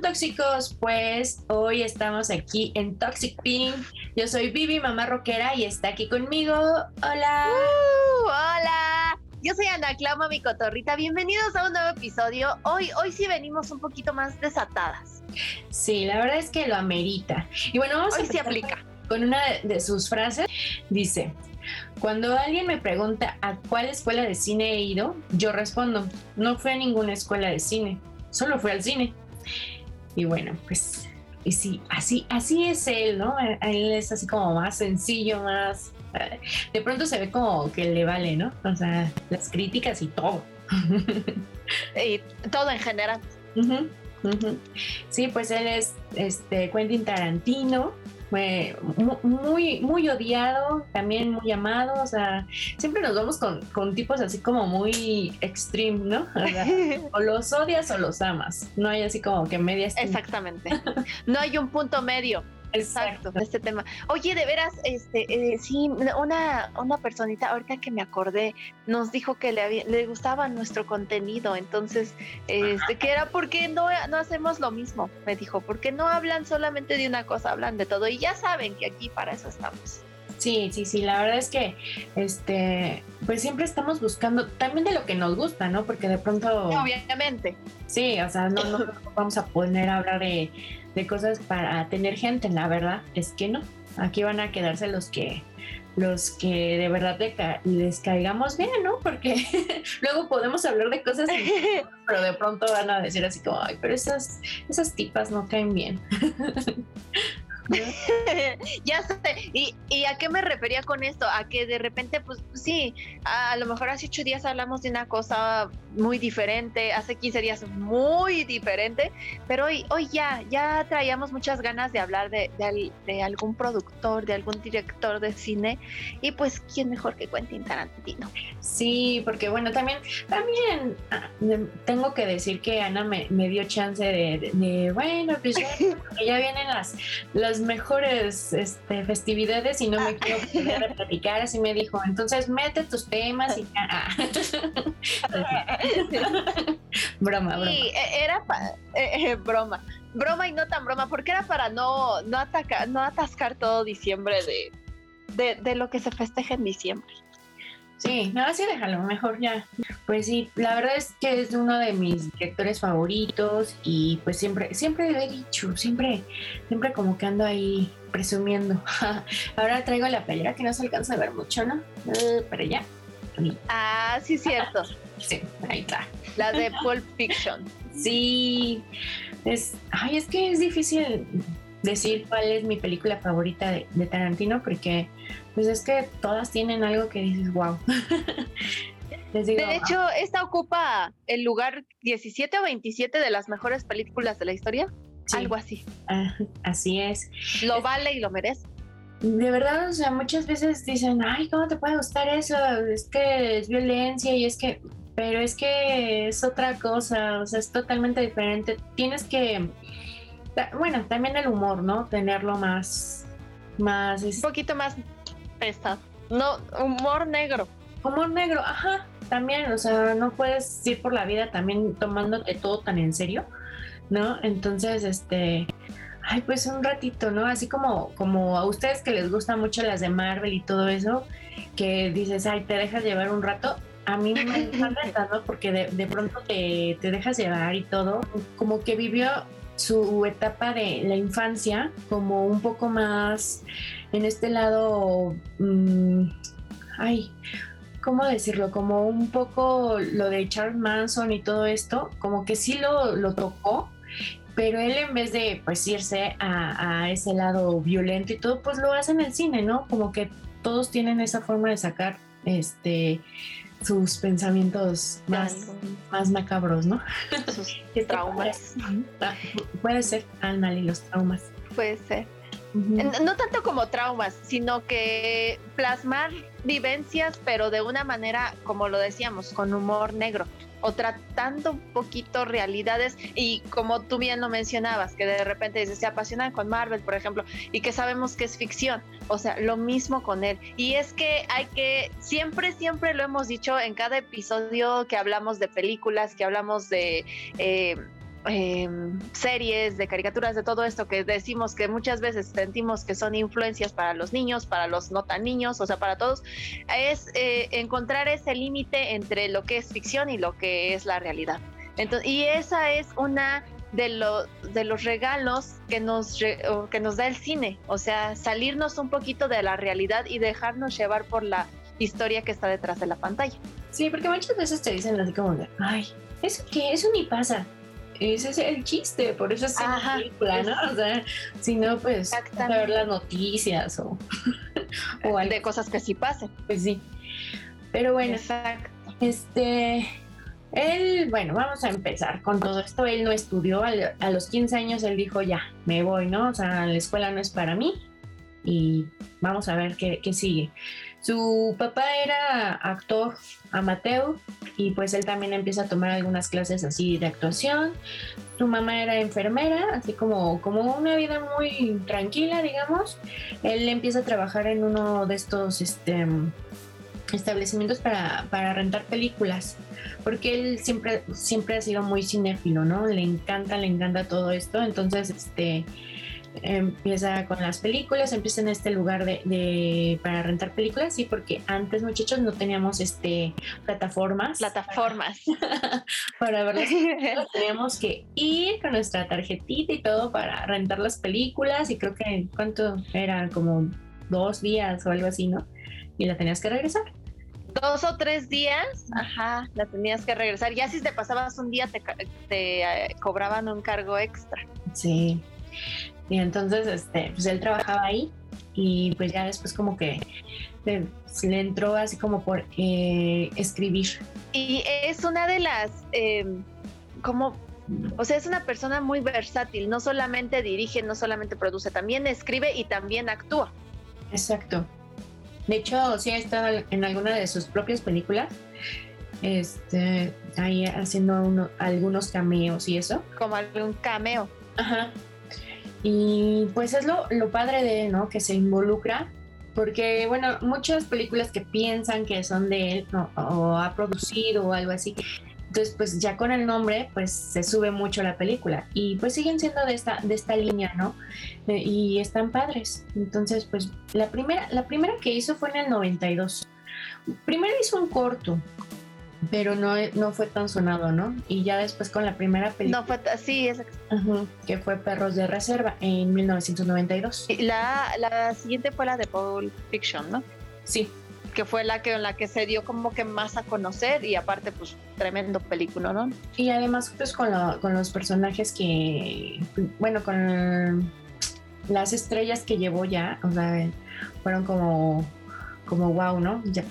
tóxicos? Pues hoy estamos aquí en Toxic Pink. Yo soy Vivi, mamá rockera, y está aquí conmigo. Hola. Uh, hola. Yo soy Ana Clauma, mi cotorrita. Bienvenidos a un nuevo episodio. Hoy, hoy sí venimos un poquito más desatadas. Sí, la verdad es que lo amerita. Y bueno, vamos hoy a sí aplica. Con una de sus frases dice: Cuando alguien me pregunta a cuál escuela de cine he ido, yo respondo: No fui a ninguna escuela de cine, solo fui al cine. Y bueno, pues, y sí, así, así es él, ¿no? Él es así como más sencillo, más. Eh, de pronto se ve como que le vale, ¿no? O sea, las críticas y todo. y todo en general. Sí, pues él es este Quentin Tarantino, fue muy, muy odiado, también muy amado, o sea, siempre nos vamos con, con tipos así como muy extreme, ¿no? O, los odias o los amas, no hay así como que medias. Exactamente, no hay un punto medio. Exacto, este tema. Oye, de veras, este, eh, sí, una, una personita, ahorita que me acordé, nos dijo que le, le gustaba nuestro contenido, entonces, este, que era porque no, no hacemos lo mismo, me dijo, porque no hablan solamente de una cosa, hablan de todo, y ya saben que aquí para eso estamos. Sí, sí, sí, la verdad es que este, pues siempre estamos buscando también de lo que nos gusta, ¿no? Porque de pronto Obviamente. Sí, o sea, no, no vamos a poner a hablar de, de cosas para tener gente, la verdad es que no. Aquí van a quedarse los que los que de verdad les caigamos bien, ¿no? Porque luego podemos hablar de cosas, pero de pronto van a decir así como, ay, pero esas, esas tipas no caen bien. ya sé. ¿Y, ¿Y, a qué me refería con esto? A que de repente, pues sí, a, lo mejor hace ocho días hablamos de una cosa muy diferente, hace 15 días muy diferente, pero hoy, hoy ya, ya traíamos muchas ganas de hablar de, de, algún productor, de algún director de cine, y pues, ¿quién mejor que Quentin Tarantino? Sí, porque bueno, también, también ah, tengo que decir que Ana me, me dio chance de, bueno, pues ya, vienen las mejores este, festividades y no me quiero poner a platicar, así me dijo, entonces mete tus temas y ah. broma, broma. Sí, e, era eh, eh, broma, broma y no tan broma, porque era para no, no, atacar, no atascar todo diciembre de, de, de lo que se festeja en diciembre. Sí, no, así déjalo, mejor ya. Pues sí, la verdad es que es uno de mis directores favoritos y pues siempre, siempre lo he dicho, siempre, siempre como que ando ahí presumiendo. Ahora traigo la pelea que no se alcanza a ver mucho, ¿no? Uh, pero ya. Ah, sí, cierto. sí, ahí está. La de Pulp Fiction. Sí, es, ay, es que es difícil decir cuál es mi película favorita de, Tarantino porque pues es que todas tienen algo que dices wow. de hecho, esta ocupa el lugar 17 o 27 de las mejores películas de la historia. Algo así. Ah, así es. Lo vale y lo merece. De verdad, o sea, muchas veces dicen, ay, ¿cómo te puede gustar eso? Es que es violencia y es que, pero es que es otra cosa, o sea, es totalmente diferente. Tienes que, bueno, también el humor, ¿no? Tenerlo más, más... Un poquito más pesado. No, humor negro. Humor negro, ajá, también, o sea, no puedes ir por la vida también tomándote todo tan en serio, ¿no? Entonces, este, ay, pues un ratito, ¿no? Así como, como a ustedes que les gustan mucho las de Marvel y todo eso, que dices, ay, te dejas llevar un rato, a mí me encanta, ¿no? Porque de, de pronto te, te, dejas llevar y todo. Como que vivió su etapa de la infancia como un poco más en este lado, mm, ay, ¿cómo decirlo? Como un poco lo de Charles Manson y todo esto, como que sí lo, lo tocó, pero él en vez de pues irse a, a, ese lado violento y todo, pues lo hace en el cine, ¿no? Como que todos tienen esa forma de sacar este sus pensamientos más, más macabros, ¿no? Sus traumas. Puede ser, y los traumas. Puede ser. No tanto como traumas, sino que plasmar vivencias, pero de una manera, como lo decíamos, con humor negro o tratando un poquito realidades y como tú bien lo mencionabas, que de repente se apasionan con Marvel, por ejemplo, y que sabemos que es ficción, o sea, lo mismo con él. Y es que hay que, siempre, siempre lo hemos dicho en cada episodio que hablamos de películas, que hablamos de... Eh, em, series, de caricaturas, de todo esto que decimos que muchas veces sentimos que son influencias para los niños, para los no tan niños, o sea, para todos, es eh, encontrar ese límite entre lo que es ficción y lo que es la realidad. Entonces, y esa es una de, lo, de los regalos que nos, que nos da el cine, o sea, salirnos un poquito de la realidad y dejarnos llevar por la historia que está detrás de la pantalla. Sí, porque muchas veces te dicen así como de, ay, ¿eso qué? Eso ni pasa. Ese es el chiste, por eso es una película, ¿no? O sea, si no, pues a ver las noticias o, o De cosas que sí pasen. Pues sí. Pero bueno, Exacto. este, él, bueno, vamos a empezar con todo esto. Él no estudió, a los 15 años él dijo, ya, me voy, ¿no? O sea, la escuela no es para mí y vamos a ver qué, qué sigue. Su papá era actor amateur y pues él también empieza a tomar algunas clases así de actuación. Su mamá era enfermera, así como, como una vida muy tranquila, digamos. Él empieza a trabajar en uno de estos este, establecimientos para, para rentar películas porque él siempre, siempre ha sido muy cinéfilo, ¿no? Le encanta, le encanta todo esto, entonces, este, empieza con las películas, empieza en este lugar de, para rentar películas, sí, porque antes muchachos no teníamos este plataformas. Plataformas. Para, verlas. teníamos que ir con nuestra tarjetita y todo para rentar las películas y creo que cuánto era como dos días o algo así, ¿no? Y la tenías que regresar dos o tres días, ajá, la tenías que regresar. Ya si te pasabas un día te, te eh, cobraban un cargo extra. Sí. Y entonces, este, pues él trabajaba ahí y pues ya después como que le, entró así como por eh, escribir. Y es una de las, em, como, o sea, es una persona muy versátil, no solamente dirige, no solamente produce, también escribe y también actúa. Exacto. De hecho, sí ha estado en alguna de sus propias películas. Este, ahí haciendo algunos cameos y eso. Como algún cameo. Ajá. Y pues es lo, lo padre de ¿no? Que se involucra. Porque, bueno, muchas películas que piensan que son de él o ha producido o algo así, entonces, pues ya con el nombre, pues se sube mucho la película y pues siguen siendo de esta, de esta línea, ¿no? y están padres. Entonces, pues la primera, la primera que hizo fue en el 92. Primero hizo un corto, pero no, no fue tan sonado, ¿no? Y ya después con la primera película. No fue, sí, es que fue Perros de Reserva en 1992. La, la siguiente fue la de Pulp Fiction, ¿no? Sí, que fue la que, la que se dio como que más a conocer y aparte pues tremendo película, ¿no? Y además pues con, con los personajes que, bueno, con las estrellas que llevó ya, o sea, fueron como, como wow, ¿no? Ya,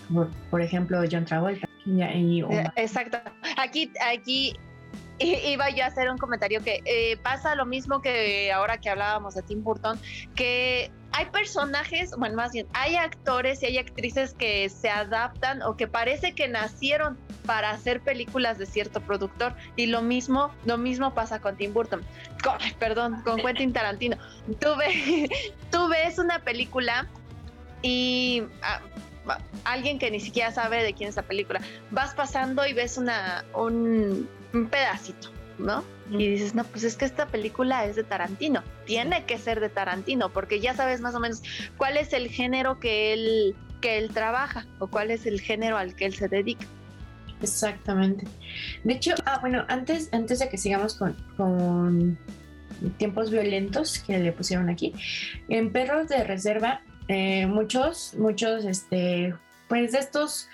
por, ejemplo, John Travolta. Y, eh, Exacto. Aquí, aquí iba yo a hacer un comentario que eh, pasa lo mismo que ahora que hablábamos de Tim Burton, que hay personajes, bueno, más bien, hay actores y hay actrices que se adaptan o que parece que nacieron para hacer películas de cierto productor y lo mismo, lo mismo pasa con Tim Burton, perdón, con Quentin Tarantino. Tú, tú ves una película y ah, alguien que ni siquiera sabe de quién es la película, vas pasando y ves una un pedacito ¿no? Y dices, no, pues es que esta película es de Tarantino, tiene que ser de Tarantino, porque ya sabes más o menos cuál es el género que él, que él trabaja o cuál es el género al que él se dedica. Exactamente. De hecho, ah, bueno, antes, antes de que sigamos con, con tiempos violentos que le pusieron aquí, en Perros de Reserva, eh, muchos, muchos, este, pues de estos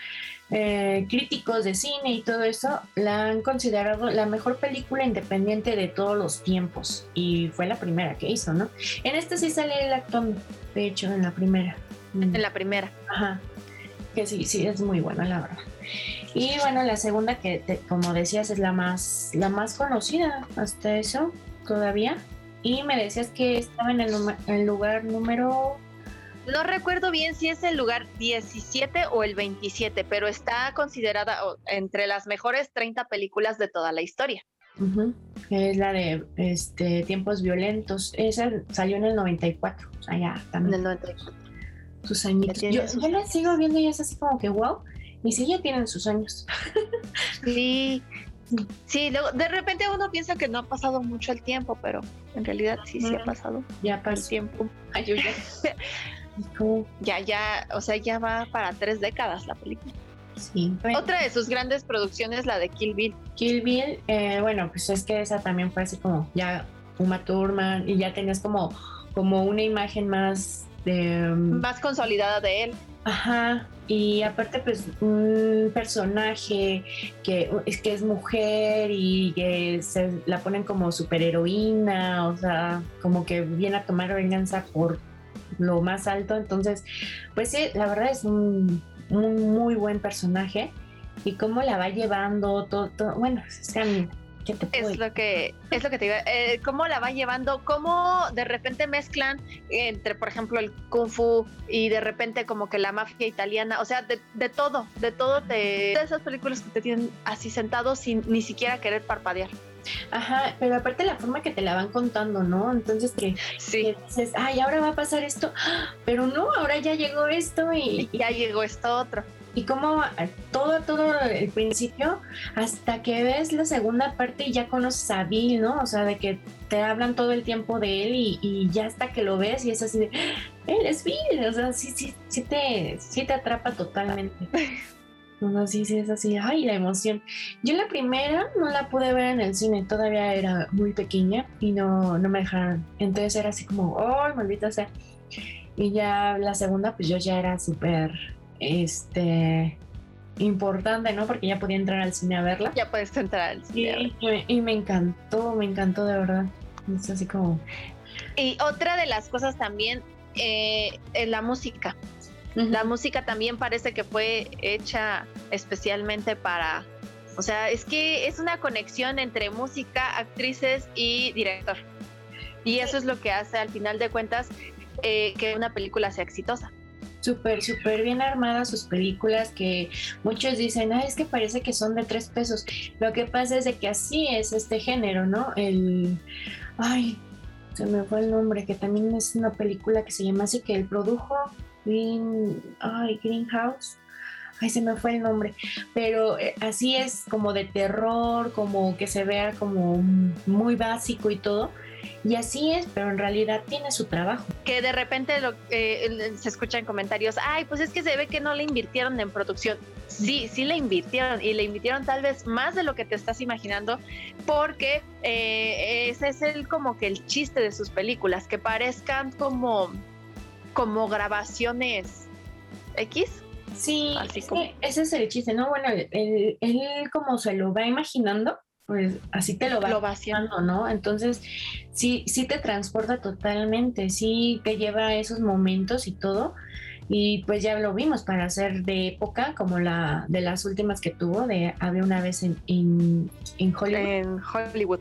eh, críticos de cine y todo eso la han considerado la mejor película independiente de todos los tiempos y fue la primera que hizo, ¿no? En esta sí sale el actor, de hecho, en la primera. En la primera. Ajá. Que sí, sí, es muy buena, la verdad. Y bueno, la segunda que, como decías, es la más, la más conocida hasta eso, todavía. Y me decías que estaba en el, el lugar número no recuerdo bien si es el lugar 17 o el 27, pero está considerada entre las mejores 30 películas de toda la historia. Es la de este, Tiempos Violentos. Esa salió en el 94. O sea, ya también. En el 94. Sus añitos. Yo, la sigo viendo y es así como que wow. Y sí, ya tienen sus años. sí, Sí, luego, de repente uno piensa que no ha pasado mucho el tiempo, pero en realidad sí, sí ha pasado. Ya pasó. El tiempo. ya, ya, o sea, ya va para tres décadas la película. Sí. Otra de sus grandes producciones, la de Kill Bill. Kill Bill, eh, bueno, pues es que esa también fue así como ya Uma Thurman y ya tenías como, como una imagen más de... Mm, más consolidada de él. Ajá, y aparte pues un personaje que es que es mujer y que se la ponen como superheroína, o sea, como que viene a tomar venganza por lo más alto, entonces pues sí, la verdad es un, muy buen personaje y cómo la va llevando todo, bueno, es que es lo que es lo que te digo eh, cómo la va llevando cómo de repente mezclan entre por ejemplo el kung fu y de repente como que la mafia italiana o sea de, todo de todo te, de esas películas que te tienen así sentado sin ni siquiera querer parpadear Ajá, pero aparte la forma que te la van contando, ¿no? Entonces que, sí. dices, ay, ahora va a pasar esto, pero no, ahora ya llegó esto y, y ya llegó esto otro y como todo, todo el principio, hasta que ves la segunda parte y ya conoces a Bill, ¿no? O sea, de que te hablan todo el tiempo de él y, ya hasta que lo ves y es así de, él es Bill, o sea, sí, sí, sí te, sí te atrapa totalmente. No, sí, sí, es así, ay, la emoción. Yo la primera no la pude ver en el cine, todavía era muy pequeña y no, no me dejaron. Entonces era así como, oh, maldita sea. Y ya la segunda, pues yo ya era súper este importante, ¿no? Porque ya podía entrar al cine a verla. Ya puedes entrar al cine. Y, me encantó, me encantó de verdad. Es así como. Y otra de las cosas también eh, es la música. La música también parece que fue hecha especialmente para. O sea, es que es una conexión entre música, actrices y director. Y eso es lo que hace al final de cuentas eh, que una película sea exitosa súper, súper bien armadas sus películas que muchos dicen, ah, es que parece que son de tres pesos. Lo que pasa es de que así es este género, ¿no? El, ay, se me fue el nombre, que también es una película que se llama así, que él produjo Green, ay, Greenhouse. Ay, se me fue el nombre, pero eh, así es como de terror, como que se vea como muy básico y todo, y así es, pero en realidad tiene su trabajo. Que de repente lo, eh, se escucha en comentarios, ay, pues es que se ve que no le invirtieron en producción. Sí, sí le invirtieron y le invirtieron tal vez más de lo que te estás imaginando, porque eh, ese es el como que el chiste de sus películas, que parezcan como, como grabaciones X. Sí, Así como... ese es el chiste, ¿no? Bueno, él como se lo va imaginando, pues así te lo va, lo ¿no? Entonces, sí, sí te transporta totalmente, sí te lleva a esos momentos y todo. Y pues ya lo vimos para ser de época, como la de las últimas que tuvo, de Había una vez en, en, Hollywood. En Hollywood.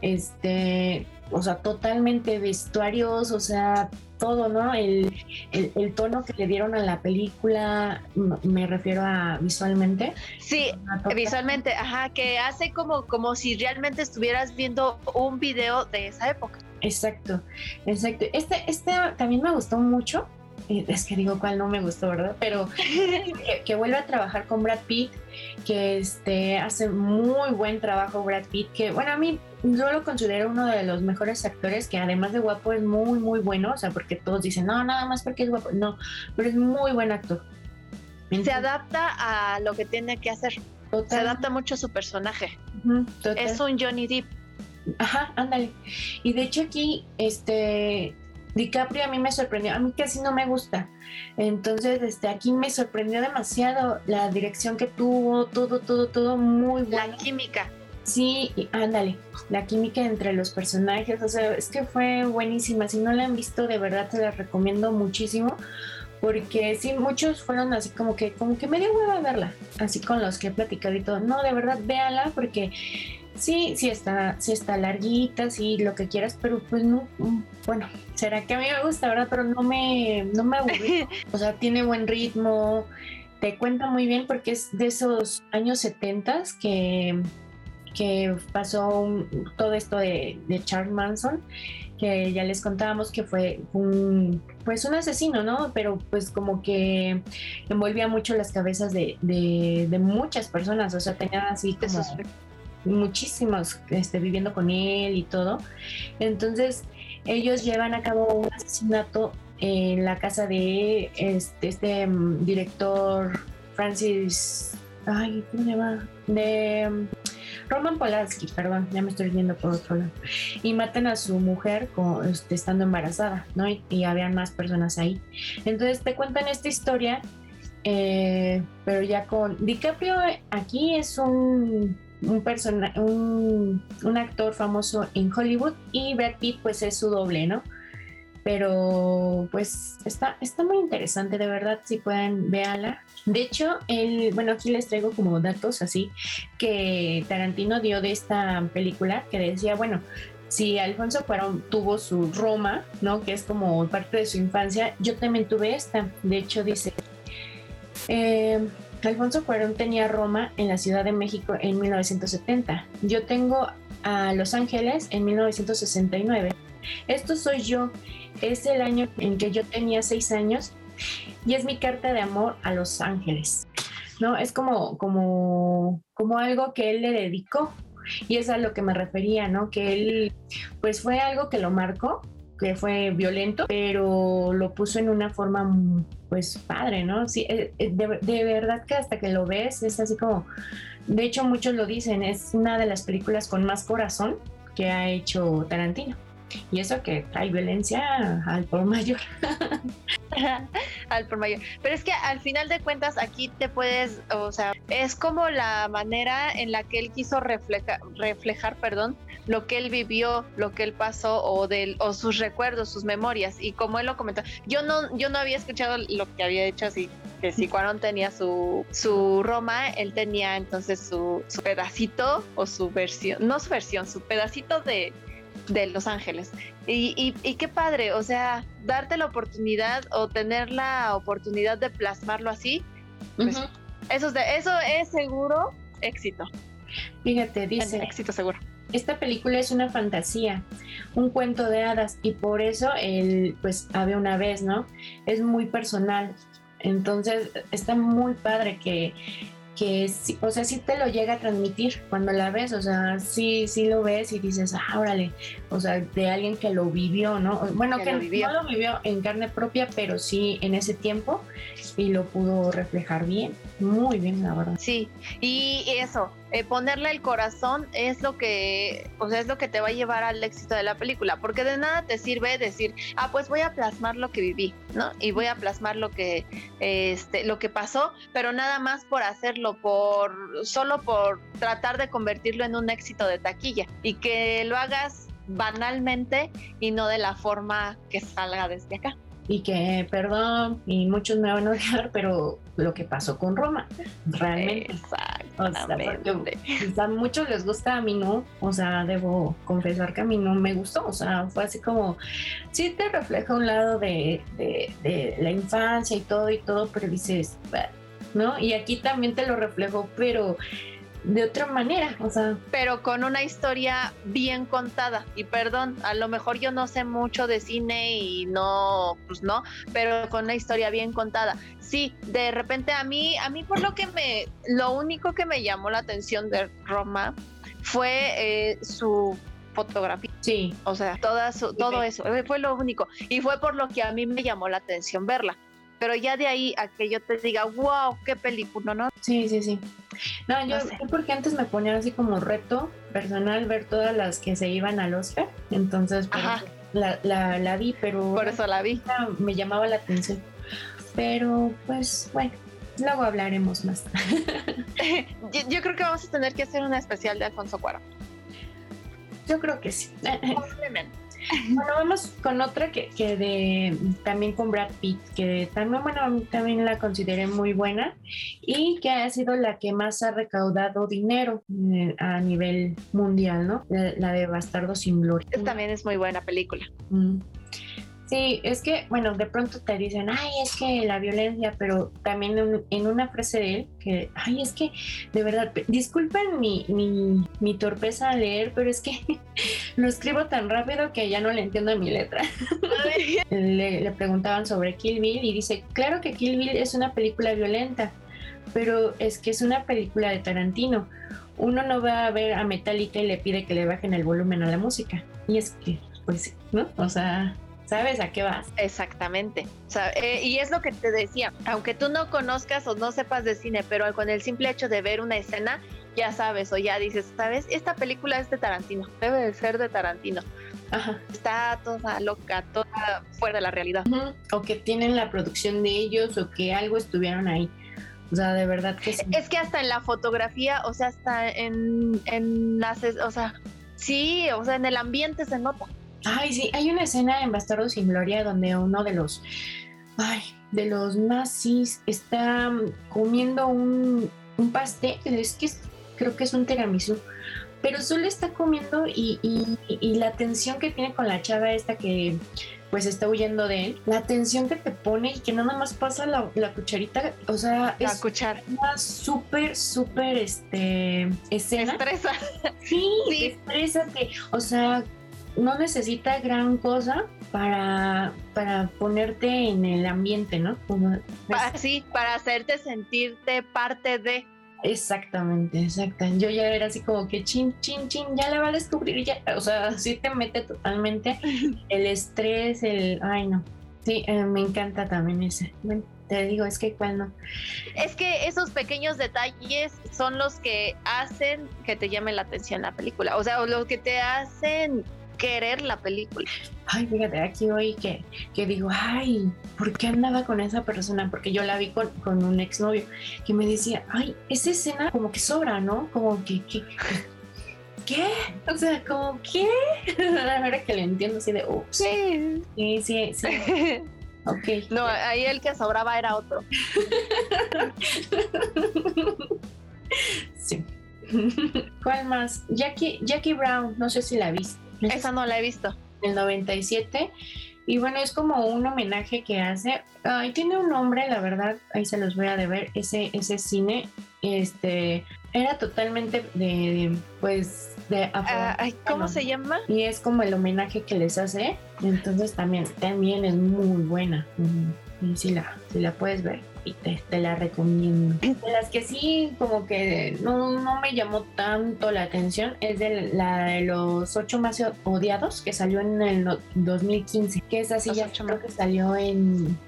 Este, o sea, totalmente vestuarios, o sea, todo, ¿no? El, el, tono que le dieron a la película, me refiero a visualmente. Sí, visualmente, ajá, que hace como, como si realmente estuvieras viendo un video de esa época. Exacto, exacto. Este, este también me gustó mucho. Es que digo cuál no me gustó, ¿verdad? Pero que, que vuelve a trabajar con Brad Pitt, que este, hace muy buen trabajo Brad Pitt, que bueno, a mí yo lo considero uno de los mejores actores que además de guapo es muy, muy bueno, o sea, porque todos dicen, no, nada más porque es guapo, no, pero es muy buen actor. Se adapta a lo que tiene que hacer. Se adapta mucho a su personaje. es un Johnny Depp. Ajá, ándale. Y de hecho aquí, este, DiCaprio a mí me sorprendió, a mí casi no me gusta. Entonces, este, aquí me sorprendió demasiado la dirección que tuvo, todo, todo, todo muy bueno. La química. Sí, ándale, la química entre los personajes, o sea, es que fue buenísima. Si no la han visto, de verdad te la recomiendo muchísimo. Porque sí, muchos fueron así como que, como que medio hueva verla, así con los que he platicado y todo. No, de verdad, véala porque sí, sí está, sí está larguita, sí, lo que quieras, pero pues no, mm, bueno, será que a mí me gusta, ¿verdad? Pero no me, no me aburrí. O sea, tiene buen ritmo, te cuenta muy bien porque es de esos años 70 que que pasó todo esto de, Charles Manson, que ya les contábamos que fue un, pues un asesino, ¿no? Pero pues como que envolvía mucho las cabezas de, muchas personas, o sea, tenía así como... muchísimos este, viviendo con él y todo. Entonces, ellos llevan a cabo un asesinato en la casa de este, este mm, director Francis, ay, ¿cómo se llama? De mm, Roman Polanski, perdón, ya me estoy viendo por otro lado. Y matan a su mujer con, este, estando embarazada, ¿no? Y, y, habían más personas ahí. Entonces te cuentan esta historia, eh, pero ya con DiCaprio aquí es un un, persona, un, un, actor famoso en Hollywood y Brad Pitt pues es su doble, ¿no? Pero pues está, está muy interesante, de verdad, si pueden, véanla. De hecho, el, bueno, aquí les traigo como datos así que Tarantino dio de esta película que decía, bueno, si Alfonso Cuarón tuvo su Roma, ¿no? Que es como parte de su infancia, yo también tuve esta. De hecho, dice, eh, Alfonso Cuarón tenía Roma en la Ciudad de México en 1970. Yo tengo a Los Ángeles en 1969. Esto soy yo. Es el año en que yo tenía seis años y es mi carta de amor a Los Ángeles. ¿No? Es como, como, como algo que él le dedicó y es a lo que me refería, ¿no? Que él, pues fue algo que lo marcó que fue violento, pero lo puso en una forma pues padre, ¿no? Sí, eh, eh, de, verdad que hasta que lo ves es así como, de hecho muchos lo dicen, es una de las películas con más corazón que ha hecho Tarantino. Y eso que hay violencia al por mayor. al por mayor. Pero es que al final de cuentas aquí te puedes, o sea, es como la manera en la que él quiso reflejar, reflejar, perdón, lo que él vivió, lo que él pasó o del o sus recuerdos, sus memorias y como él lo comentó. Yo no yo no había escuchado lo que había hecho así que si Cuarón tenía su su Roma, él tenía entonces su, su pedacito o su versión, no su versión, su pedacito de de Los Ángeles. Y, y, qué padre, o sea, darte la oportunidad o tener la oportunidad de plasmarlo así, pues, eso, es de, eso es seguro éxito. Fíjate, dice. Éxito seguro. Esta película es una fantasía, un cuento de hadas y por eso el, pues había una vez, ¿no? Es muy personal. Entonces está muy padre que que sí, o sea, sí te lo llega a transmitir cuando la ves, o sea, sí, sí lo ves y dices, ah, órale, o sea, de alguien que lo vivió, ¿no? Bueno, que, no lo vivió en carne propia, pero sí en ese tiempo y lo pudo reflejar bien, muy bien, la verdad. Sí, y eso, eh, ponerle el corazón es lo que, o sea, es lo que te va a llevar al éxito de la película, porque de nada te sirve decir, ah, pues voy a plasmar lo que viví, ¿no? Y voy a plasmar lo que, este, lo que pasó, pero nada más por hacerlo, por, solo por tratar de convertirlo en un éxito de taquilla y que lo hagas banalmente y no de la forma que salga desde acá y que, perdón, y muchos me van a odiar, pero lo que pasó con Roma, realmente. Exactamente. O sea, a muchos les gusta, a mí no, o sea, debo confesar que a mí no me gustó, o sea, fue así como, sí te refleja un lado de, de, de la infancia y todo y todo, pero dices, ¿no? Y aquí también te lo reflejo, pero de otra manera, o sea. Pero con una historia bien contada. Y perdón, a lo mejor yo no sé mucho de cine y no, pues no, pero con una historia bien contada. Sí, de repente a mí, a mí por lo que me, lo único que me llamó la atención de Roma fue eh, su fotografía. Sí. O sea, toda todo eso, eh, fue lo único. Y fue por lo que a mí me llamó la atención verla pero ya de ahí a que yo te diga, wow, qué película, ¿no? Sí, sí, sí. No, yo, porque antes me ponía así como reto personal ver todas las que se iban al Oscar, entonces la, la, la, vi, pero... Por eso la vi. Me llamaba la atención. Pero pues bueno, luego hablaremos más. yo, creo que vamos a tener que hacer una especial de Alfonso Cuarón. Yo creo que sí. Bueno, vamos con otra que, que de también con Brad Pitt, que también, bueno, también la consideré muy buena y que ha sido la que más ha recaudado dinero eh, a nivel mundial, ¿no? La, de Bastardo sin Gloria. También es muy buena película. Mm. Sí, es que, bueno, de pronto te dicen, ay, es que la violencia, pero también en, una frase de él, que, ay, es que, de verdad, disculpen mi, mi, torpeza al leer, pero es que lo escribo tan rápido que ya no le entiendo mi letra. le, le preguntaban sobre Kill Bill y dice, claro que Kill Bill es una película violenta, pero es que es una película de Tarantino uno no va a ver a Metallica y le pide que le bajen el volumen a la música. Y es que, pues, ¿no? O sea, ¿sabes a qué vas? Exactamente. Eh, y es lo que te decía, aunque tú no conozcas o no sepas de cine, pero con el simple hecho de ver una escena, ya sabes o ya dices, ¿sabes? Esta película es de Tarantino, debe de ser de Tarantino. Ajá. Está toda loca, toda fuera de la realidad. O que tienen la producción de ellos o que algo estuvieron ahí. O sea, de verdad que sí. Es que hasta en la fotografía, o sea, hasta en, en las, o sea, sí, o sea, en el ambiente se nota. Ay, sí, hay una escena en Bastardo sin Gloria donde uno de los, ay, de los nazis está comiendo un, un pastel, es que creo que es un tiramisú, pero solo está comiendo y, y, la tensión que tiene con la chava esta que pues está huyendo de él, la tensión que te pone y que nada más pasa la, cucharita, o sea, la es cuchara. una súper, súper, este, escena. Estresa. Sí, sí. o sea, no necesita gran cosa para, para ponerte en el ambiente, ¿no? Como, sí, para hacerte sentirte parte de... Exactamente, exacto. Yo ya era así como que chin, chin, chin, ya la va a descubrir, ya, o sea, sí te mete totalmente el estrés, el, ay no, sí, eh, me encanta también ese. te digo, es que cuál no. Es que esos pequeños detalles son los que hacen que te llame la atención la película, o sea, los que te hacen querer la película. Ay, fíjate, aquí hoy que, que digo, ay, ¿por qué andaba con esa persona? Porque yo la vi con, con un exnovio que me decía, ay, esa escena como que sobra, ¿no? Como que, que ¿qué? O sea, como, ¿qué? La verdad que le entiendo así de, ups. Sí. Sí, sí, sí. Ok. No, ahí el que sobraba era otro. sí. ¿Cuál más? Jackie, Jackie Brown, no sé si la viste. Esa no la he visto. El 97. Y bueno, es como un homenaje que hace. Ay, tiene un nombre, la verdad, ahí se los voy a deber. Ese, ese cine, este, era totalmente de, pues, de ah, ¿Cómo se llama? Y es como el homenaje que les hace. Entonces también, también es muy buena. Y si la, si la puedes ver te, la recomiendo. De las que sí, como que no, no me llamó tanto la atención, es de la de los ocho más odiados que salió en el 2015, que es así, ya creo que salió en,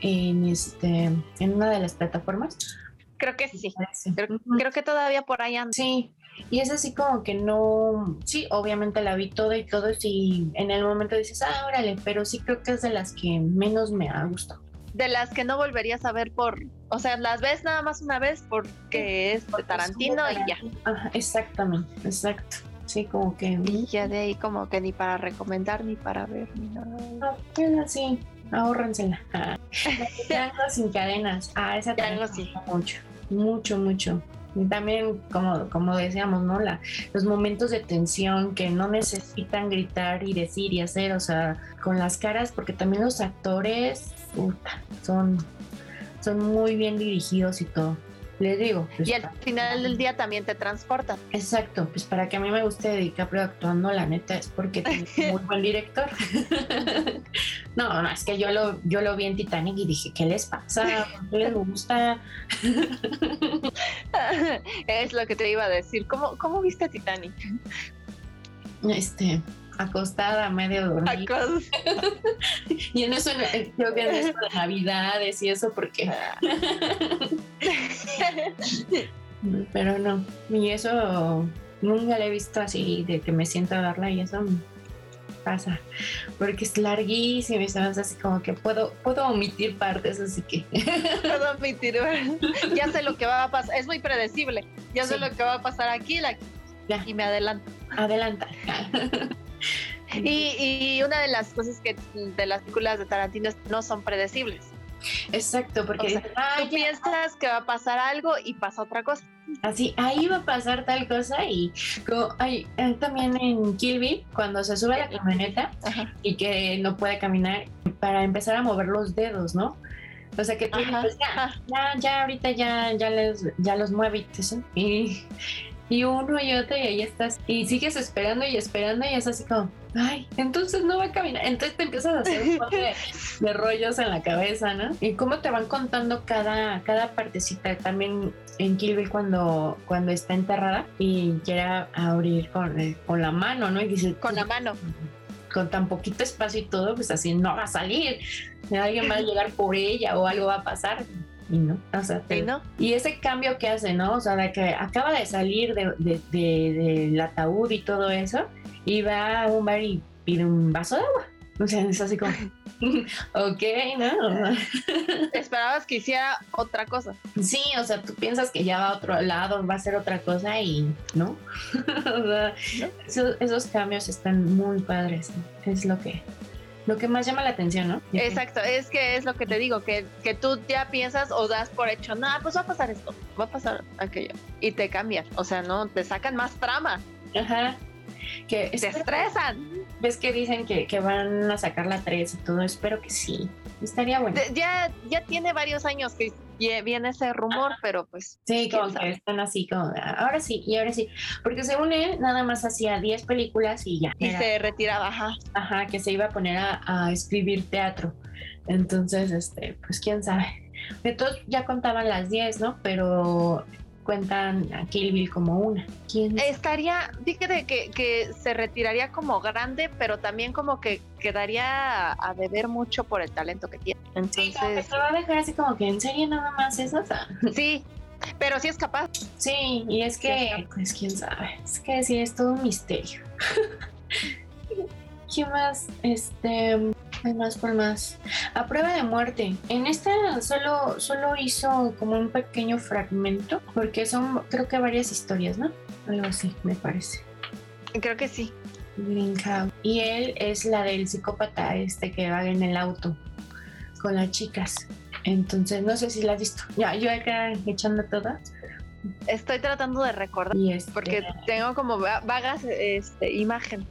en, este, en una de las plataformas. Creo que sí. Creo, que todavía por ahí anda. Sí, y es así como que no, sí, obviamente la vi toda y todo, y en el momento dices, ah, órale, pero sí creo que es de las que menos me ha gustado de las que no volverías a ver por, o sea, las ves nada más una vez porque es de Tarantino y ya. Ajá, exactamente, exacto. Sí, como que. Y ya de ahí como que ni para recomendar ni para ver ni nada. Pues así, ahórrensela. sin cadenas. Ah, esa también sí. mucho, mucho, mucho también, como, como decíamos, ¿no? La, los momentos de tensión que no necesitan gritar y decir y hacer, o sea, con las caras, porque también los actores son, son muy bien dirigidos y todo. Les digo. Pues, y al final del día también te transporta. Exacto, pues para que a mí me guste DiCaprio actuando, la neta es porque tiene muy buen director. no, no, es que yo lo, yo lo vi en Titanic y dije, ¿qué les pasa? ¿Por qué les gusta? es lo que te iba a decir. ¿Cómo, cómo viste Titanic? Este, acostada, medio dormida. y en eso, creo que en eso de Navidades y eso, porque. Pero no, y eso nunca le he visto así de que me siento a darla y eso pasa, porque es larguísimo y sabes así como que puedo, puedo omitir partes, así que. puedo omitir, ya sé lo que va a pasar, es muy predecible, ya sé lo que va a pasar aquí la, y me adelanto. Adelanta. Y, una de las cosas que de las películas de Tarantino no son predecibles. Exacto, porque tú piensas que va a pasar algo y pasa otra cosa. Así, ahí va a pasar tal cosa y como, hay, también en Kill Bill, cuando se sube a la camioneta y que no puede caminar, para empezar a mover los dedos, ¿no? O sea que tú ya, ya, ya, ahorita ya, ya, les, ya los mueve y, y uno y otro y ahí estás y sigues esperando y esperando y es así como, ay, entonces no va a caminar. Entonces te empiezas a hacer un de, de, rollos en la cabeza, ¿no? Y cómo te van contando cada, cada partecita. También en Kill cuando, cuando está enterrada y quiere abrir con, eh, con la mano, ¿no? Y dice, con la mano. Con tan poquito espacio y todo, pues así no va a salir. Alguien va a llegar por ella o algo va a pasar y no, o sea, y, ese cambio que hace, ¿no? O sea, de que acaba de salir de, de, del ataúd y todo eso, y va a un bar y pide un vaso de agua. O sea, es así como, ok, ¿no? Esperabas que hiciera otra cosa. Sí, o sea, tú piensas que ya va a otro lado, va a ser otra cosa y no. o sea, esos, esos, cambios están muy padres. Es lo que lo que más llama la atención, ¿no? Exacto, es que es lo que te digo, que, que tú ya piensas o das por hecho, no, pues va a pasar esto, va a pasar aquello, y te cambian, o sea, no, te sacan más trama. Ajá. Que te estresan. ¿Ves que dicen que, que, van a sacar la 3 y todo? Espero que sí. Estaría bueno. Ya, ya tiene varios años que viene ese rumor, pero pues. Sí, como que están así, como ahora sí, y ahora sí. Porque según él, nada más hacía 10 películas y ya. Y se retiraba, ajá. Ajá, que se iba a poner a, a escribir teatro. Entonces, este, pues quién sabe. De todos ya contaban las 10, ¿no? Pero cuentan a Kill Bill como una. ¿Quién Estaría, dije que, que se retiraría como grande, pero también como que quedaría a deber mucho por el talento que tiene. Entonces, sí, se va a dejar así como que en serie nada más eso. Sí, pero sí es capaz. Sí, y es que, pues quién sabe, es que sí es todo un misterio. ¿Qué más? Este, hay más por más. A prueba de muerte. En esta solo, solo hizo como un pequeño fragmento, porque son creo que varias historias, ¿no? Algo así, me parece. Creo que sí. Green Y él es la del psicópata este que va en el auto con las chicas. Entonces, no sé si la has visto. Ya, yo acá echando todas. Estoy tratando de recordar. Este porque tengo como vagas este, imágenes.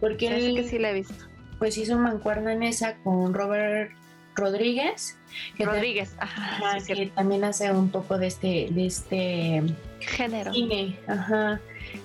Porque él, que sí la he visto pues hizo mancuerna en esa con Robert Rodríguez. Que Rodríguez, ajá, que también hace un poco de este, de este género. Cine, ajá.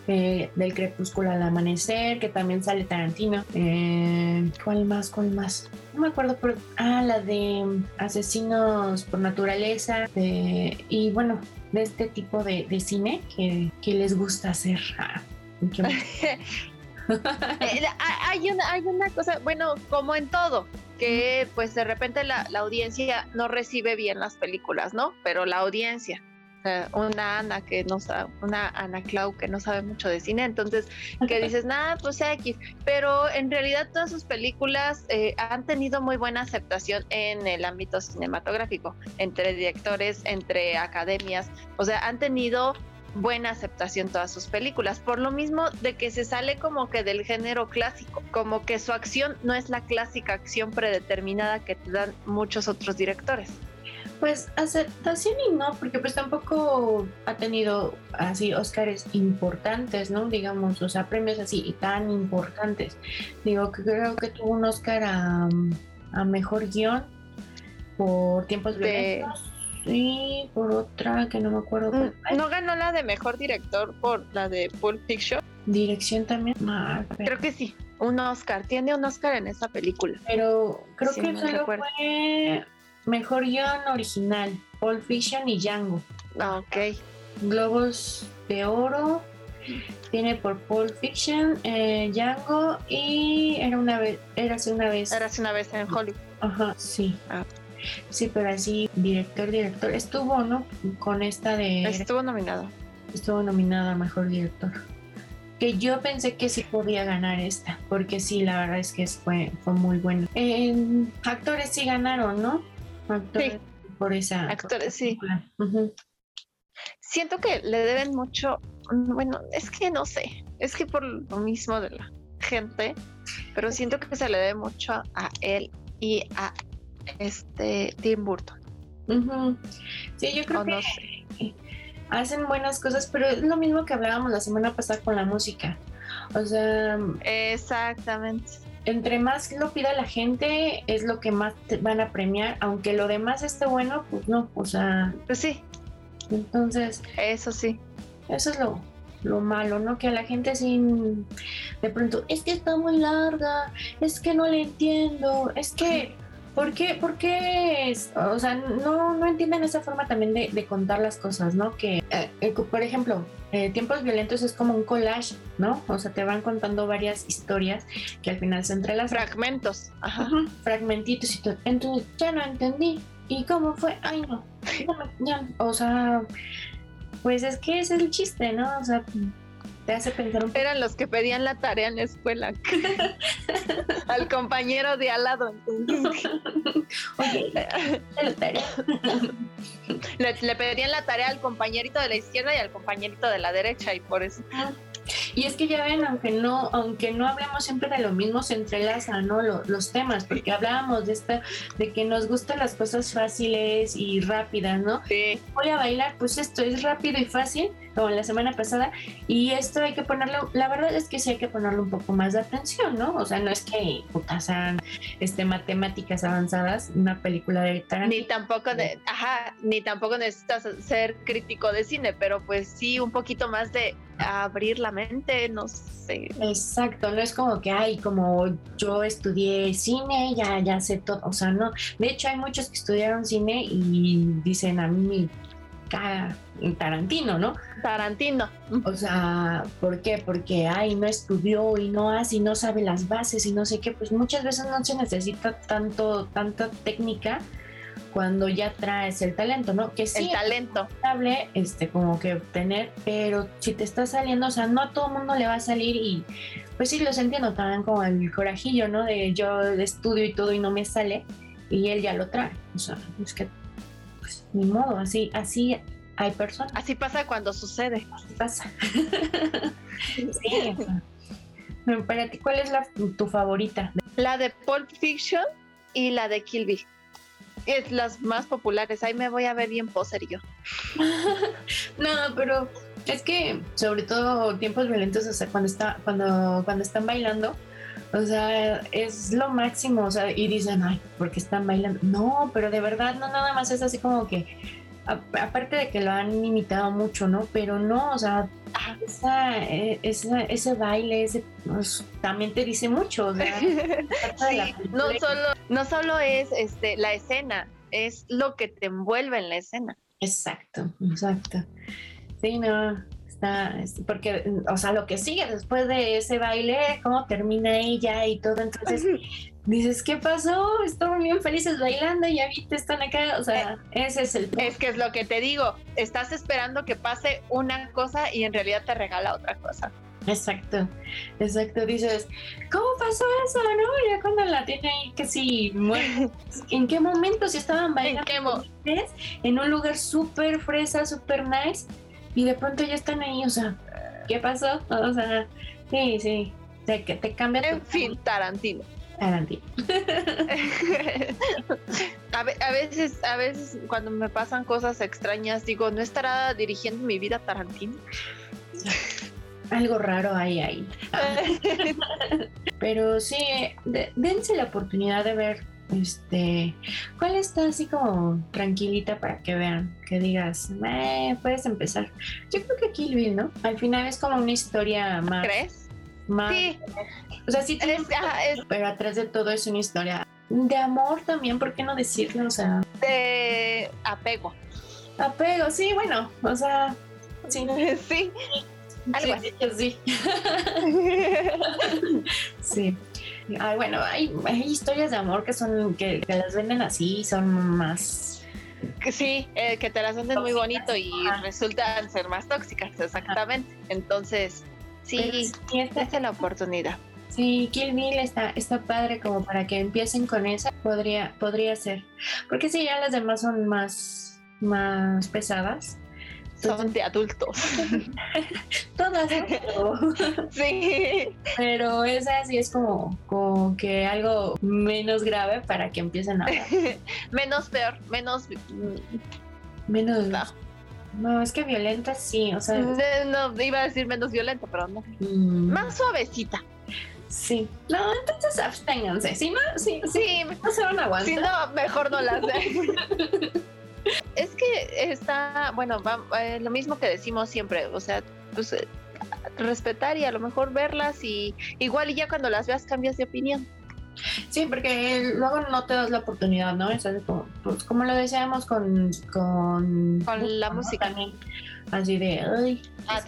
Eh, del crepúsculo al amanecer, que también sale Tarantino. Eh, ¿Cuál más? ¿Cuál más? No me acuerdo, pero. Ah, la de Asesinos por Naturaleza. y bueno, de este tipo de, cine que, les gusta hacer. Ah, Eh, hay, una, hay una cosa, bueno, como en todo, que pues de repente la, audiencia no recibe bien las películas, ¿no? Pero la audiencia, una Ana que no sabe, una Ana Clau que no sabe mucho de cine, entonces que dices, nada, pues X, pero en realidad todas sus películas eh, han tenido muy buena aceptación en el ámbito cinematográfico, entre directores, entre academias, o sea, han tenido buena aceptación todas sus películas, por lo mismo de que se sale como que del género clásico, como que su acción no es la clásica acción predeterminada que te dan muchos otros directores. Pues aceptación y no, porque pues tampoco ha tenido así Óscares importantes, ¿no? Digamos, o sea, premios así tan importantes. Digo que creo que tuvo un Óscar a, mejor guion por tiempos violentos y por otra que no me acuerdo. Mm, ¿No ganó la de mejor director por la de Pulp Fiction? Dirección también. Creo que sí. Un Oscar. Tiene un Oscar en esa película. Pero creo que solo fue mejor guion original. Pulp Fiction y Django. Ah, ok. Globos de Oro. Tiene por Pulp Fiction, eh, Django y era una vez, era una vez. Era una vez en Hollywood. Ajá, sí. Ah. Sí, pero así, director, director. Estuvo, ¿no? Con esta de. Estuvo nominado. Estuvo nominada a mejor director. Que yo pensé que sí podía ganar esta, porque sí, la verdad es que fue, fue muy bueno. actores sí ganaron, ¿no? Actores sí. por esa. Actores, sí. Siento que le deben mucho. Bueno, es que no sé. Es que por lo mismo de la gente, pero siento que se le debe mucho a él y a este Tim Burton. Sí, yo creo que hacen buenas cosas, pero es lo mismo que hablábamos la semana pasada con la música. O sea, exactamente. Entre más lo pida la gente, es lo que más te van a premiar, aunque lo demás esté bueno, pues no, o sea. Pues sí. Entonces. Eso sí. Eso es lo, lo malo, ¿no? Que a la gente sin de pronto, es que está muy larga, es que no le entiendo, es que ¿Por qué? ¿Por qué? o sea, no, no entienden esa forma también de, contar las cosas, ¿no? Que, eh, eh, por ejemplo, eh, Tiempos Violentos es como un collage, ¿no? O sea, te van contando varias historias que al final se entrelazan. Fragmentos. Ajá. Fragmentitos y todo. Entonces, ya no entendí. ¿Y cómo fue? Ay, no. Ya, o sea, pues es que es el chiste, ¿no? O sea, te hace pensar un poco. Eran los que pedían la tarea en la escuela. Al compañero de al lado. Oye, la tarea. Le, pedían la tarea al compañerito de la izquierda y al compañerito de la derecha y por eso. Y es que ya ven, aunque no, aunque no hablemos siempre de lo mismo, se entrelazan ¿no? los, temas, porque hablábamos de esta, de que nos gustan las cosas fáciles y rápidas, ¿no? Sí. Voy a bailar, pues esto es rápido y fácil, como la semana pasada, y esto hay que ponerlo, la verdad es que sí hay que ponerle un poco más de atención, ¿no? O sea, no es que putas sean este, matemáticas avanzadas, una película de Tarantino. Ni tampoco de, ajá, ni tampoco necesitas ser crítico de cine, pero pues sí un poquito más de abrir la mente, no sé. Exacto, no es como que, ay, como yo estudié cine, ya, ya sé todo, o sea, no. De hecho, hay muchos que estudiaron cine y dicen a mí, Tarantino, ¿no? Tarantino. O sea, ¿por qué? Porque, ay, no estudió y no hace y no sabe las bases y no sé qué, pues muchas veces no se necesita tanto, tanta técnica cuando ya traes el talento, ¿no? Que sí, el talento. Es este, como que tener, pero si te está saliendo, o sea, no a todo mundo le va a salir y pues sí, los entiendo también como el corajillo, ¿no? De yo estudio y todo y no me sale y él ya lo trae. O sea, es que, pues, ni modo, así, así hay personas. Así pasa cuando sucede. Así pasa. sí. Para ti, ¿cuál es la, tu favorita? La de Pulp Fiction y la de Kill Bill es las más populares. Ahí me voy a ver bien poser yo. no, pero es que sobre todo tiempos violentos, o sea, cuando está, cuando, cuando están bailando, o sea, es lo máximo, o sea, y dicen, ay, porque están bailando. No, pero de verdad, no nada más es así como que, aparte de que lo han imitado mucho, ¿no? Pero no, o sea, esa, e, ese baile, ese, pues, también te dice mucho. O sea, no, solo, no solo es este, la escena, es lo que te envuelve en la escena. Exacto, exacto. Sí, no, está, porque, o sea, lo que sigue después de ese baile, cómo termina ella y todo, entonces dices, ¿qué pasó? Estaban bien felices bailando y viste, están acá, o sea, ese es el... Es que es lo que te digo, estás esperando que pase una cosa y en realidad te regala otra cosa. Exacto, exacto. Dices, ¿cómo pasó eso? ¿No? Ya cuando la tiene ahí que sí ¿En qué momento si estaban bailando? ¿En, en un lugar súper fresa, súper nice, y de pronto ya están ahí, o sea, ¿qué pasó? O sea, sí, sí. Que te cambia. En fin, Tarantino. Tarantino. a, veces, a veces cuando me pasan cosas extrañas, digo, ¿no estará dirigiendo mi vida Tarantino? Algo raro hay ahí. Pero sí, dense la oportunidad de ver este cuál está así como tranquilita para que vean que digas eh, puedes empezar yo creo que Kill Bill no al final es como una historia más ¿crees? sí. O sea, sí pero atrás de todo es una historia de amor también, ¿por qué no decirlo? O sea, de apego. Apego, sí, bueno, o sea, sí. sí. Algo así. Sí. sí. Ay, bueno, hay, hay, historias de amor que son, que, las venden así, son más sí, eh, que te las venden muy bonito y resultan ser más tóxicas, exactamente. Entonces, Sí, esta es la oportunidad. Sí, Kill Bill está, está padre como para que empiecen con esa, podría, podría ser. Porque si ya las demás son más, más pesadas. Son de adultos. Todas. sí. Pero esa sí es como, como que algo menos grave para que empiecen a menos peor, menos... Menos... No, es que violenta sí, o sea. No, iba a decir menos violenta, pero no. Mm. Más suavecita. Sí. No, entonces absténganse. Si no, sí, sí, no se van a aguantar. Si no, mejor no las de. Es que está, bueno, va, eh, lo mismo que decimos siempre, o sea, pues eh, respetar y a lo mejor verlas y igual y ya cuando las veas cambias de opinión. Sí, porque luego no te das la oportunidad, ¿no? Es como, pues como lo decíamos con... Con, con la música. También. Así de, ay, ah,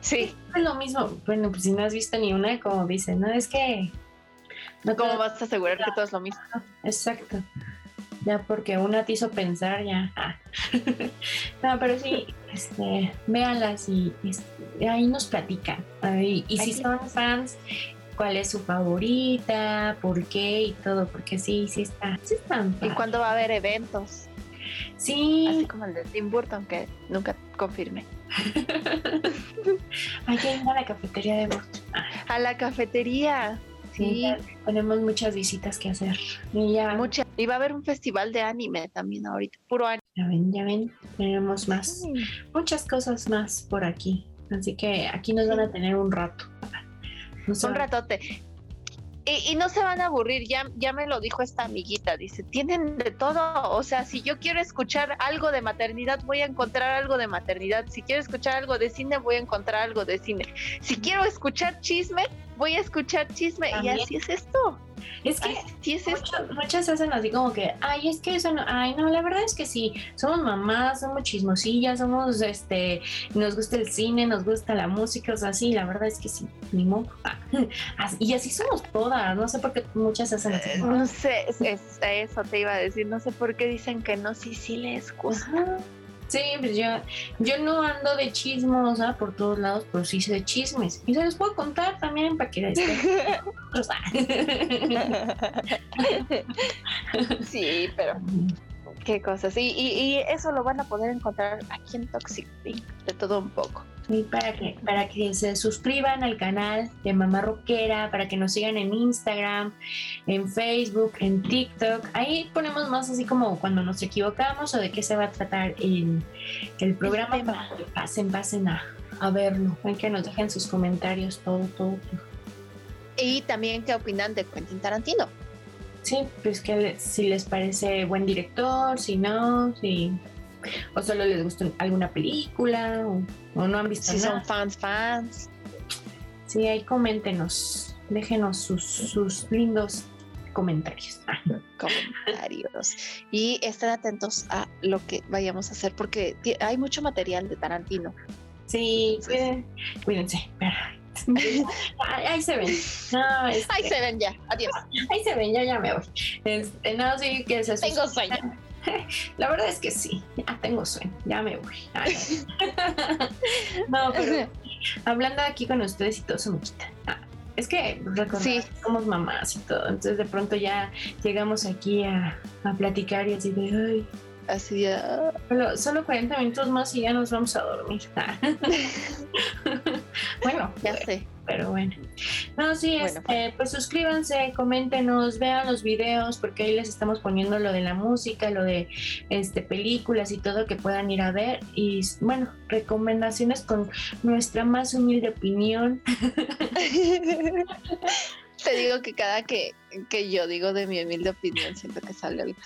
sí. Es lo mismo. Bueno, pues si no has visto ni una, como dicen, ¿no? Es que... No ¿Cómo vas a asegurar que todo es lo mismo? Exacto. Ya porque una te hizo pensar, ya. Ah. no, pero sí, este, véanlas y, ahí nos platican. y si son fans cuál es su favorita, por qué y todo, porque sí, sí está, sí están. ¿Y cuándo va a haber eventos? Sí. Así como el de Tim Burton, que nunca confirme. Hay que ir a la cafetería de Burton. A la cafetería. Sí, tenemos muchas visitas que hacer. Y ya. Mucha. Y va a haber un festival de anime también ahorita, puro anime. Ya ven, ya ven, tenemos más, muchas cosas más por aquí. Así que aquí nos van a tener un rato un ratote. Y, no se van a aburrir, ya, ya me lo dijo esta amiguita, dice, tienen de todo, o sea, si yo quiero escuchar algo de maternidad, voy a encontrar algo de maternidad, si quiero escuchar algo de cine, voy a encontrar algo de cine, si quiero escuchar chisme, voy a escuchar chisme, y así es esto. Es que sí es muchas hacen así como que, ay, es que eso no, ay, no, la verdad es que sí, somos mamás, somos chismosillas, somos, este, nos gusta el cine, nos gusta la música, o sea, sí, la verdad es que sí, ni modo. y así somos todas, no sé por qué muchas hacen así. Eh, no sé, eso te iba a decir, no sé por qué dicen que no, sí, sí les gusta. Sí, pues yo, yo no ando de chismosa por todos lados, pero sí sé de chismes. Y se los puedo contar también para que Sí, pero qué cosas. Y, y, eso lo van a poder encontrar aquí en Toxic de todo un poco. Y para que, para que se suscriban al canal de Mamá Rockera, para que nos sigan en Instagram, en Facebook, en TikTok. Ahí ponemos más así como cuando nos equivocamos o de qué se va a tratar el, el programa para que pasen, pasen a, a verlo. Que nos dejen sus comentarios, todo, todo. Y también qué opinan de Quentin Tarantino. Sí, pues que si les parece buen director, si no, si o solo les gusta alguna película o, no han visto si son fans, fans. Sí, ahí coméntenos, déjenos sus, lindos comentarios. Comentarios. Y estén atentos a lo que vayamos a hacer porque hay mucho material de Tarantino. Sí, cuídense. Ahí se ven. ahí se ven ya. Adiós. Ahí se ven, ya, ya me voy. Este, no, sí, que se Tengo sueño. La verdad es que sí, ya tengo sueño, ya me voy. no, pero hablando aquí con ustedes y todo se me quita. Ah, es que recordar somos mamás y todo, entonces de pronto ya llegamos aquí a, a platicar y así de, ay, así ya. Solo, 40 minutos más y ya nos vamos a dormir. Bueno, ya sé pero bueno. No, sí, este, pues suscríbanse, coméntenos, vean los videos, porque ahí les estamos poniendo lo de la música, lo de este películas y todo que puedan ir a ver. Y bueno, recomendaciones con nuestra más humilde opinión. Te digo que cada que, que yo digo de mi humilde opinión, siento que sale algo.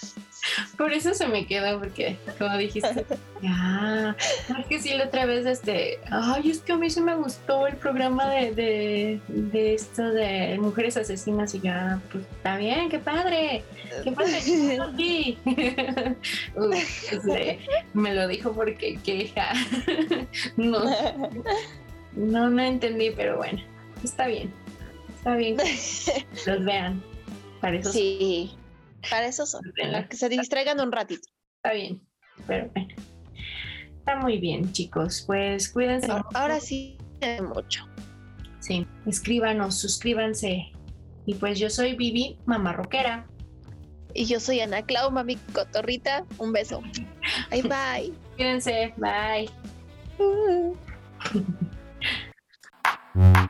Por eso se me queda, porque como dijiste, ya, es que sí, la otra vez, este, ay, es que a mí sí me gustó el programa de, de, de esto de mujeres asesinas y ya, pues está bien, qué padre, qué padre, aquí. Este, me lo dijo porque queja. no, no, no entendí, pero bueno, está bien. Está bien. los vean. Para eso sí, para eso son. Para que se distraigan un ratito. Está bien, pero bueno. Está muy bien, chicos. Pues cuídense. Ahora, sí, mucho. Sí, escríbanos, suscríbanse. Y pues yo soy Vivi, mamá rockera. Y yo soy Ana Clau, mami cotorrita. Un beso. Bye bye. Cuídense, bye.